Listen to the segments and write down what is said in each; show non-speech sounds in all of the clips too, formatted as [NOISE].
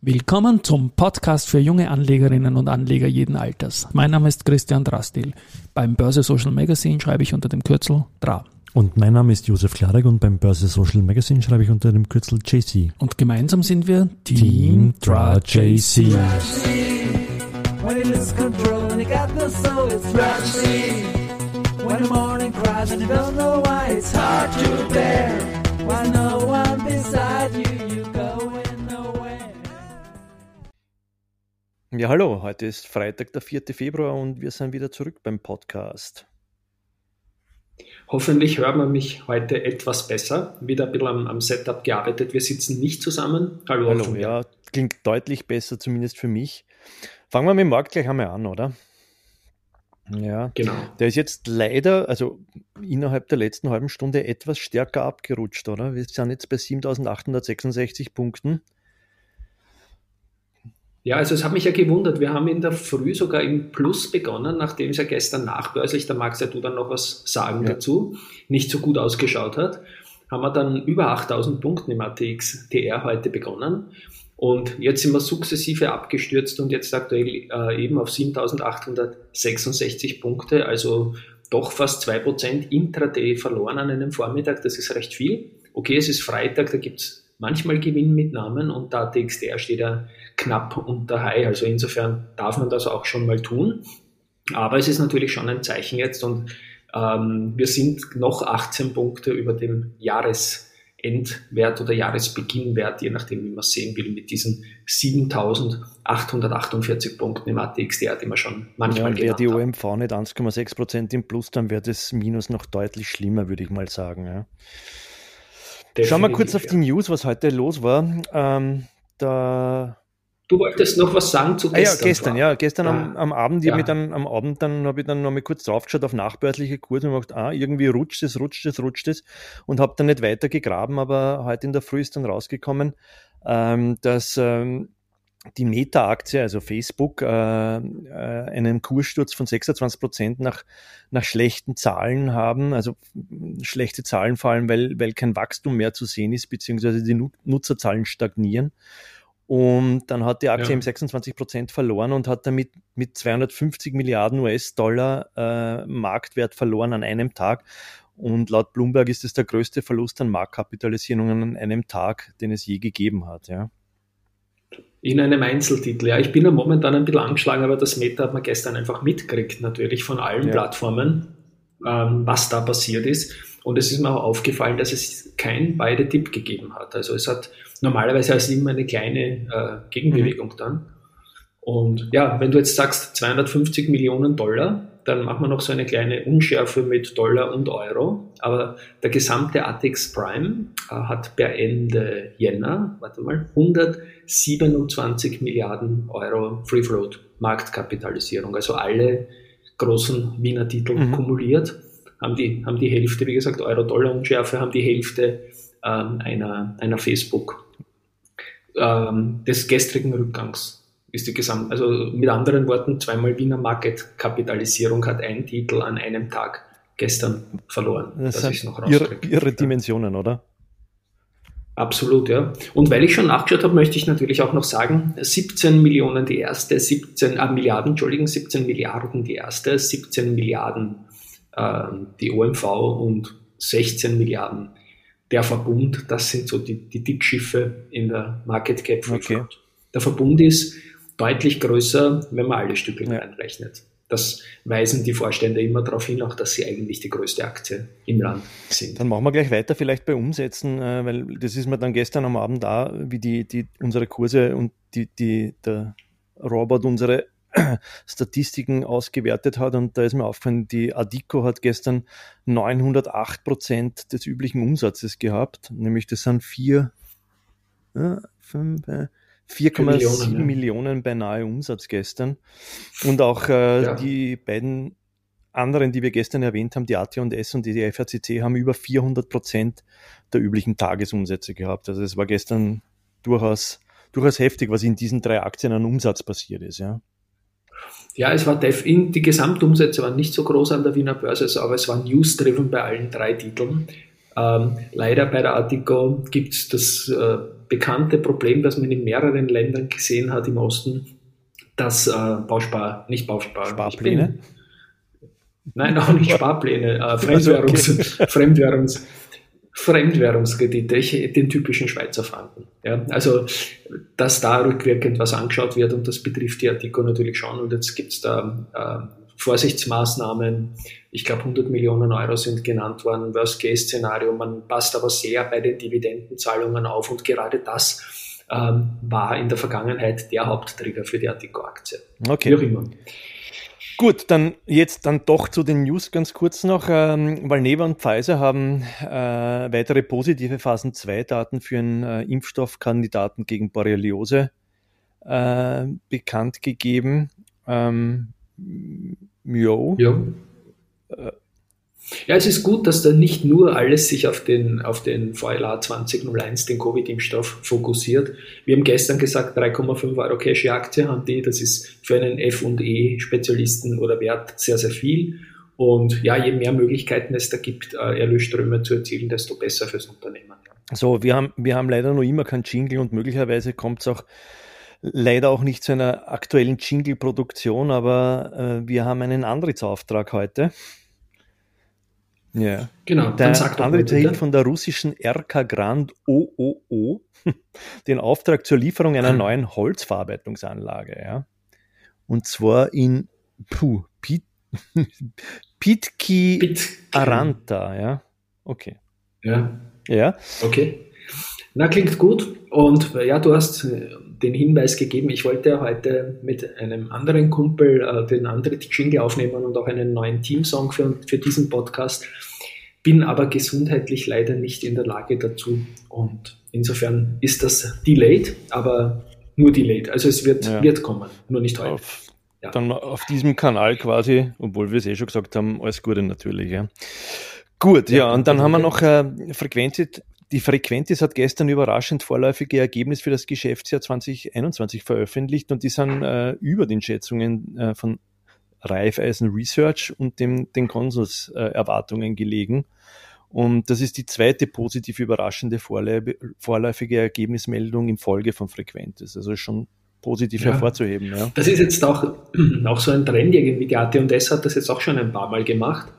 Willkommen zum Podcast für junge Anlegerinnen und Anleger jeden Alters. Mein Name ist Christian Drastil. Beim Börse Social Magazine schreibe ich unter dem Kürzel DRA. Und mein Name ist Josef Klarek und beim Börse Social Magazine schreibe ich unter dem Kürzel JC. Und gemeinsam sind wir Team, Team DRA JC. When Ja, hallo, heute ist Freitag, der 4. Februar und wir sind wieder zurück beim Podcast. Hoffentlich hört man mich heute etwas besser. Wieder ein bisschen am, am Setup gearbeitet. Wir sitzen nicht zusammen. Hallo, hallo ja, klingt deutlich besser, zumindest für mich. Fangen wir mit dem Markt gleich einmal an, oder? Ja, genau. Der ist jetzt leider, also innerhalb der letzten halben Stunde etwas stärker abgerutscht, oder? Wir sind jetzt bei 7866 Punkten. Ja, also es hat mich ja gewundert. Wir haben in der Früh sogar im Plus begonnen, nachdem es ja gestern nachbörslich, da magst ja du dann noch was sagen ja. dazu, nicht so gut ausgeschaut hat, haben wir dann über 8000 Punkten im ATX TR heute begonnen. Und jetzt sind wir sukzessive abgestürzt und jetzt aktuell äh, eben auf 7866 Punkte, also doch fast 2% intraday verloren an einem Vormittag. Das ist recht viel. Okay, es ist Freitag, da gibt es manchmal Gewinn mit Namen und da TXDR steht er knapp unter High. Also insofern darf man das auch schon mal tun. Aber es ist natürlich schon ein Zeichen jetzt und ähm, wir sind noch 18 Punkte über dem Jahresendwert oder Jahresbeginnwert, je nachdem, wie man es sehen will, mit diesen 7848 Punkten im ATXDR, die man schon manchmal ja, Wäre die OMV nicht 1,6% im Plus, dann wäre das Minus noch deutlich schlimmer, würde ich mal sagen. Ja. Schauen wir kurz auf die News, was heute los war. Ähm, da Du wolltest noch was sagen zu gestern? Ah, ja, gestern, ja, gestern ah, am, am, Abend, ja. dann, am Abend dann habe ich dann noch mal kurz draufgeschaut auf nachbörsliche Kurse und gedacht, ah, irgendwie rutscht es, rutscht es, rutscht es und habe dann nicht weiter gegraben, aber heute in der Früh ist dann rausgekommen, ähm, dass ähm, die Meta-Aktie, also Facebook, äh, äh, einen Kurssturz von 26 Prozent nach, nach schlechten Zahlen haben, also schlechte Zahlen vor allem, weil, weil kein Wachstum mehr zu sehen ist, beziehungsweise die Nutzerzahlen stagnieren. Und dann hat die Aktie ja. eben 26 Prozent verloren und hat damit mit 250 Milliarden US-Dollar äh, Marktwert verloren an einem Tag. Und laut Bloomberg ist es der größte Verlust an Marktkapitalisierungen an einem Tag, den es je gegeben hat. Ja in einem Einzeltitel. Ja, ich bin ja momentan ein bisschen angeschlagen, aber das Meta hat man gestern einfach mitgekriegt, natürlich von allen ja. Plattformen, ähm, was da passiert ist. Und es ist mir auch aufgefallen, dass es kein beide Tipp gegeben hat. Also es hat normalerweise also immer eine kleine äh, Gegenbewegung mhm. dann. Und ja, wenn du jetzt sagst 250 Millionen Dollar, dann machen wir noch so eine kleine Unschärfe mit Dollar und Euro. Aber der gesamte ATX Prime äh, hat per Ende Jänner, warte mal, 127 Milliarden Euro Free Float Marktkapitalisierung. Also alle großen Wiener Titel mhm. kumuliert haben die, haben die Hälfte, wie gesagt, Euro-Dollar-Unschärfe, haben die Hälfte ähm, einer, einer Facebook ähm, des gestrigen Rückgangs ist die Gesamt, also mit anderen Worten, zweimal Wiener Market-Kapitalisierung hat ein Titel an einem Tag gestern verloren. Das, das ist noch ihre, ihre Dimensionen, oder? Absolut, ja. Und weil ich schon nachgeschaut habe, möchte ich natürlich auch noch sagen, 17 Millionen die erste, 17 äh, Milliarden, Entschuldigung, 17 Milliarden die erste, 17 Milliarden äh, die OMV und 16 Milliarden der Verbund. Das sind so die, die Dickschiffe in der Market Cap Free okay. Der Verbund ist deutlich größer, wenn man alle Stücke ja. einrechnet. Das weisen die Vorstände immer darauf hin, auch dass sie eigentlich die größte Aktie im Land sind. Dann machen wir gleich weiter, vielleicht bei Umsätzen, äh, weil das ist mir dann gestern am Abend da, wie die, die unsere Kurse und die, die, der Robert unsere [CLEARS THROAT] Statistiken ausgewertet hat und da ist mir aufgefallen, die Adico hat gestern 908 Prozent des üblichen Umsatzes gehabt, nämlich das sind vier, ja, fünf, äh, 4,7 Millionen, ja. Millionen beinahe Umsatz gestern. Und auch äh, ja. die beiden anderen, die wir gestern erwähnt haben, die AT&S und die FACC, haben über 400 Prozent der üblichen Tagesumsätze gehabt. Also es war gestern durchaus, durchaus heftig, was in diesen drei Aktien an Umsatz passiert ist. Ja. Ja, es war die Gesamtumsätze waren nicht so groß an der Wiener Börse, aber es war news-driven bei allen drei Titeln. Ähm, leider bei der Artico gibt es das äh, bekannte Problem, das man in mehreren Ländern gesehen hat im Osten, dass äh, Bauspar, nicht Bauspar, Sparpläne? Nein, auch nicht Sparpläne, äh, [LAUGHS] Fremdwährungs, okay. Fremdwährungs, Fremdwährungskredite, den typischen Schweizer Franken. Ja, also, dass da rückwirkend was angeschaut wird und das betrifft die Artikel natürlich schon und jetzt gibt es da äh, Vorsichtsmaßnahmen. Ich glaube, 100 Millionen Euro sind genannt worden, Worst-Case-Szenario. Man passt aber sehr bei den Dividendenzahlungen auf und gerade das ähm, war in der Vergangenheit der Haupttrigger für die Artico-Aktie. Okay. Wie auch immer. Gut, dann jetzt dann doch zu den News ganz kurz noch. Ähm, Valneva und Pfizer haben äh, weitere positive Phasen 2 Daten für einen äh, Impfstoffkandidaten gegen Borreliose äh, bekannt gegeben. Ähm, jo. Ja. Ja, es ist gut, dass da nicht nur alles sich auf den, auf den VLA 2001, den Covid-Impfstoff, fokussiert. Wir haben gestern gesagt, 3,5 Euro Cash je Aktie haben die. Das ist für einen F&E-Spezialisten oder Wert sehr, sehr viel. Und ja, je mehr Möglichkeiten es da gibt, äh, Erlösströme zu erzielen, desto besser fürs Unternehmen. So, wir haben, wir haben leider noch immer keinen Jingle und möglicherweise kommt es auch leider auch nicht zu einer aktuellen Jingle-Produktion, aber äh, wir haben einen Antrittsauftrag heute. Ja. Genau. Der Antritt erhielt von der russischen RK Grand OOO [LAUGHS] den Auftrag zur Lieferung einer neuen Holzverarbeitungsanlage. Ja. Und zwar in puh, Pit, [LAUGHS] Pitki Pit Aranta. Ja. Okay. Ja. Ja. Okay. Na, klingt gut. Und ja, du hast äh, den Hinweis gegeben, ich wollte heute mit einem anderen Kumpel äh, den anderen Jingle aufnehmen und auch einen neuen Teamsong für, für diesen Podcast, bin aber gesundheitlich leider nicht in der Lage dazu. Und insofern ist das delayed, aber nur delayed. Also es wird, ja. wird kommen, nur nicht heute. Auf, ja. Dann auf diesem Kanal quasi, obwohl wir es eh schon gesagt haben, alles Gute natürlich. Ja. Gut, ja, und dann haben wir noch äh, Frequenz, die Frequentis hat gestern überraschend vorläufige Ergebnis für das Geschäftsjahr 2021 veröffentlicht und die sind äh, über den Schätzungen äh, von Raiffeisen Research und dem, den Konsulserwartungen äh, gelegen. Und das ist die zweite positiv überraschende vorläufige Ergebnismeldung in Folge von Frequentis. Also schon positiv ja. hervorzuheben. Ja. Das ist jetzt auch, [CLEARS THROAT] auch so ein Trend irgendwie. Die AT&S hat das jetzt auch schon ein paar Mal gemacht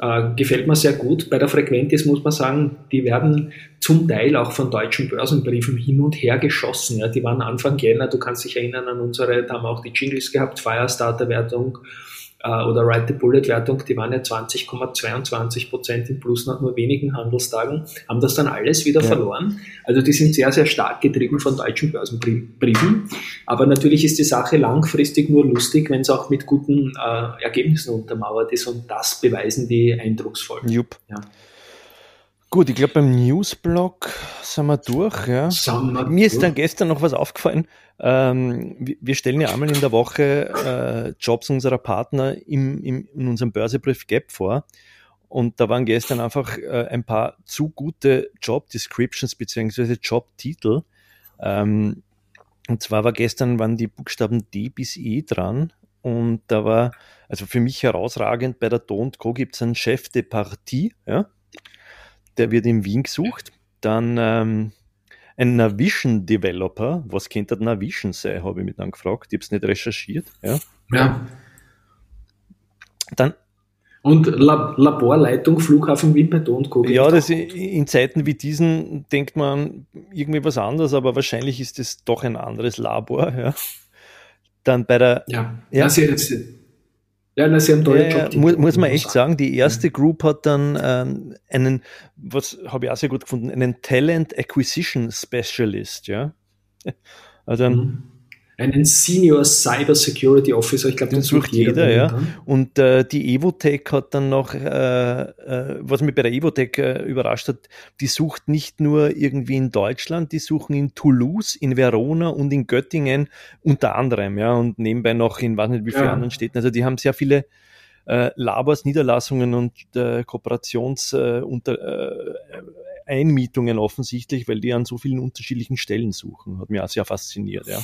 äh, gefällt mir sehr gut. Bei der Frequentis muss man sagen, die werden zum Teil auch von deutschen Börsenbriefen hin und her geschossen. Ja. Die waren Anfang Jänner, du kannst dich erinnern an unsere, da haben wir auch die Jingles gehabt, Firestarter-Wertung äh, oder Ride the Bullet-Wertung, die waren ja 20,22 Prozent im Plus nach nur wenigen Handelstagen, haben das dann alles wieder ja. verloren. Also die sind sehr, sehr stark getrieben von deutschen Börsenbriefen. Aber natürlich ist die Sache langfristig nur lustig, wenn es auch mit guten äh, Ergebnissen untermauert ist und das beweisen die eindrucksvoll. Jupp. Ja. Gut, ich glaube, beim Newsblog sind wir durch. Ja. Wir Mir ist dann gestern noch was aufgefallen. Ähm, wir stellen ja einmal in der Woche äh, Jobs unserer Partner im, im, in unserem Börsebrief Gap vor. Und da waren gestern einfach äh, ein paar zu gute Job Descriptions beziehungsweise Jobtitel. Ähm, und zwar war gestern waren die Buchstaben D bis E dran. Und da war, also für mich herausragend, bei der Do Co. gibt es einen Chef de Partie, ja der wird in Wien gesucht. Dann ähm, ein Navision Developer. Was könnte Navision sein, habe ich mich dann gefragt. Ich habe es nicht recherchiert. Ja. ja. Dann und Lab Laborleitung, Flughafen Wimperdon und Co. Ja, das in Zeiten wie diesen denkt man irgendwie was anderes, aber wahrscheinlich ist es doch ein anderes Labor. Ja. Dann bei der. Ja, ja. Das ist jetzt ja, na, sie haben tolle ja, Job. Muss, muss man echt sagen, die erste Group hat dann ähm, einen, was habe ich auch sehr gut gefunden, einen Talent Acquisition Specialist, ja. [LAUGHS] Also mhm. Einen Senior Cyber Security Officer, ich glaube, den, sucht jeder, jeder ja. Und äh, die Evotech hat dann noch, äh, äh, was mich bei der Evotech äh, überrascht hat, die sucht nicht nur irgendwie in Deutschland, die suchen in Toulouse, in Verona und in Göttingen unter anderem, ja, und nebenbei noch in weiß nicht wie vielen ja. anderen Städten. Also die haben sehr viele äh, Labors, Niederlassungen und äh, Kooperations äh, unter, äh, Einmietungen offensichtlich, weil die an so vielen unterschiedlichen Stellen suchen. Hat mich auch sehr fasziniert, ja.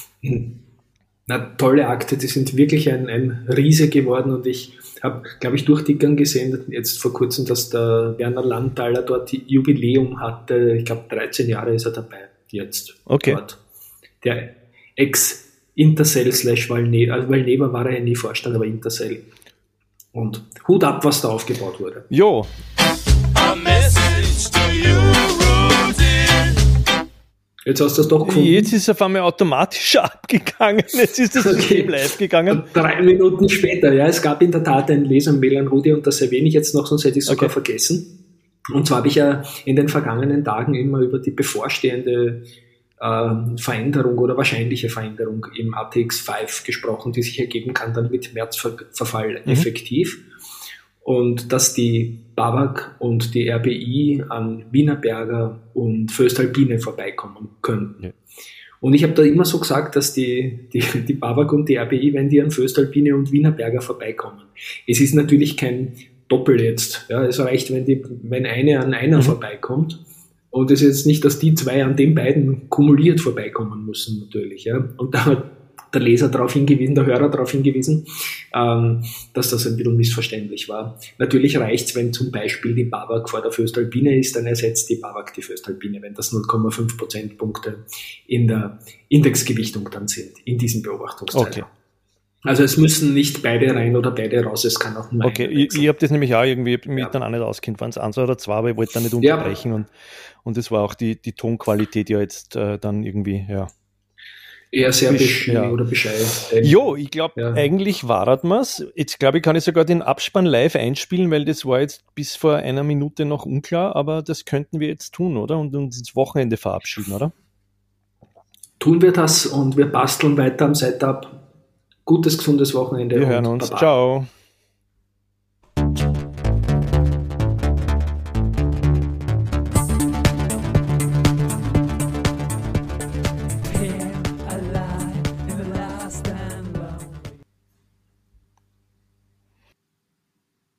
Na, tolle Akte, die sind wirklich ein, ein Riese geworden und ich habe, glaube ich, durchdickern gesehen, jetzt vor kurzem, dass der Werner Landtaler dort Jubiläum hatte. Ich glaube, 13 Jahre ist er dabei jetzt. Okay. Dort. Der Ex-Intercell slash Valneva, also Valneva war er ja nie Vorstand, aber Intercell. Und Hut ab, was da aufgebaut wurde. Jo. Jetzt hast du das doch gefunden. Jetzt ist es auf einmal automatisch [LAUGHS] abgegangen. Jetzt ist das System okay. live gegangen. Drei Minuten später, ja. Es gab in der Tat ein Leser-Mail an Rudi und das erwähne ich jetzt noch, sonst hätte ich es sogar okay. vergessen. Und zwar habe ich ja in den vergangenen Tagen immer über die bevorstehende äh, Veränderung oder wahrscheinliche Veränderung im ATX 5 gesprochen, die sich ergeben kann dann mit Märzverfall mhm. effektiv und dass die Babak und die RBI an Wienerberger und Föstalpine vorbeikommen könnten. Ja. Und ich habe da immer so gesagt, dass die, die, die Babak und die RBI, wenn die an Föstalpine und Wienerberger vorbeikommen. Es ist natürlich kein Doppel jetzt. Ja, es reicht, wenn, die, wenn eine an einer mhm. vorbeikommt. Und es ist jetzt nicht, dass die zwei an den beiden kumuliert vorbeikommen müssen, natürlich. Ja. Und da der Leser darauf hingewiesen, der Hörer darauf hingewiesen, ähm, dass das ein bisschen missverständlich war. Natürlich reicht es, wenn zum Beispiel die Babak vor der Föstalpine ist, dann ersetzt die Babak die Föstalpine, wenn das 0,5 Prozentpunkte in der Indexgewichtung dann sind, in diesem Beobachtungszeitraum. Okay. Also es müssen nicht beide rein oder beide raus, es kann auch nur Okay, ich, ich habe das nämlich auch irgendwie mich ja. dann auch nicht auskennt, waren es eins oder zwei, aber ich wollte da nicht unterbrechen ja. und, und es war auch die, die Tonqualität ja jetzt äh, dann irgendwie, ja eher sehr Bisch, ja. oder bescheiden. Jo, ich glaube, ja. eigentlich war es. Jetzt glaube ich, kann ich sogar den Abspann live einspielen, weil das war jetzt bis vor einer Minute noch unklar, aber das könnten wir jetzt tun, oder? Und uns ins Wochenende verabschieden, oder? Tun wir das und wir basteln weiter am Setup. Gutes, gesundes Wochenende. Wir hören uns. Baba. Ciao.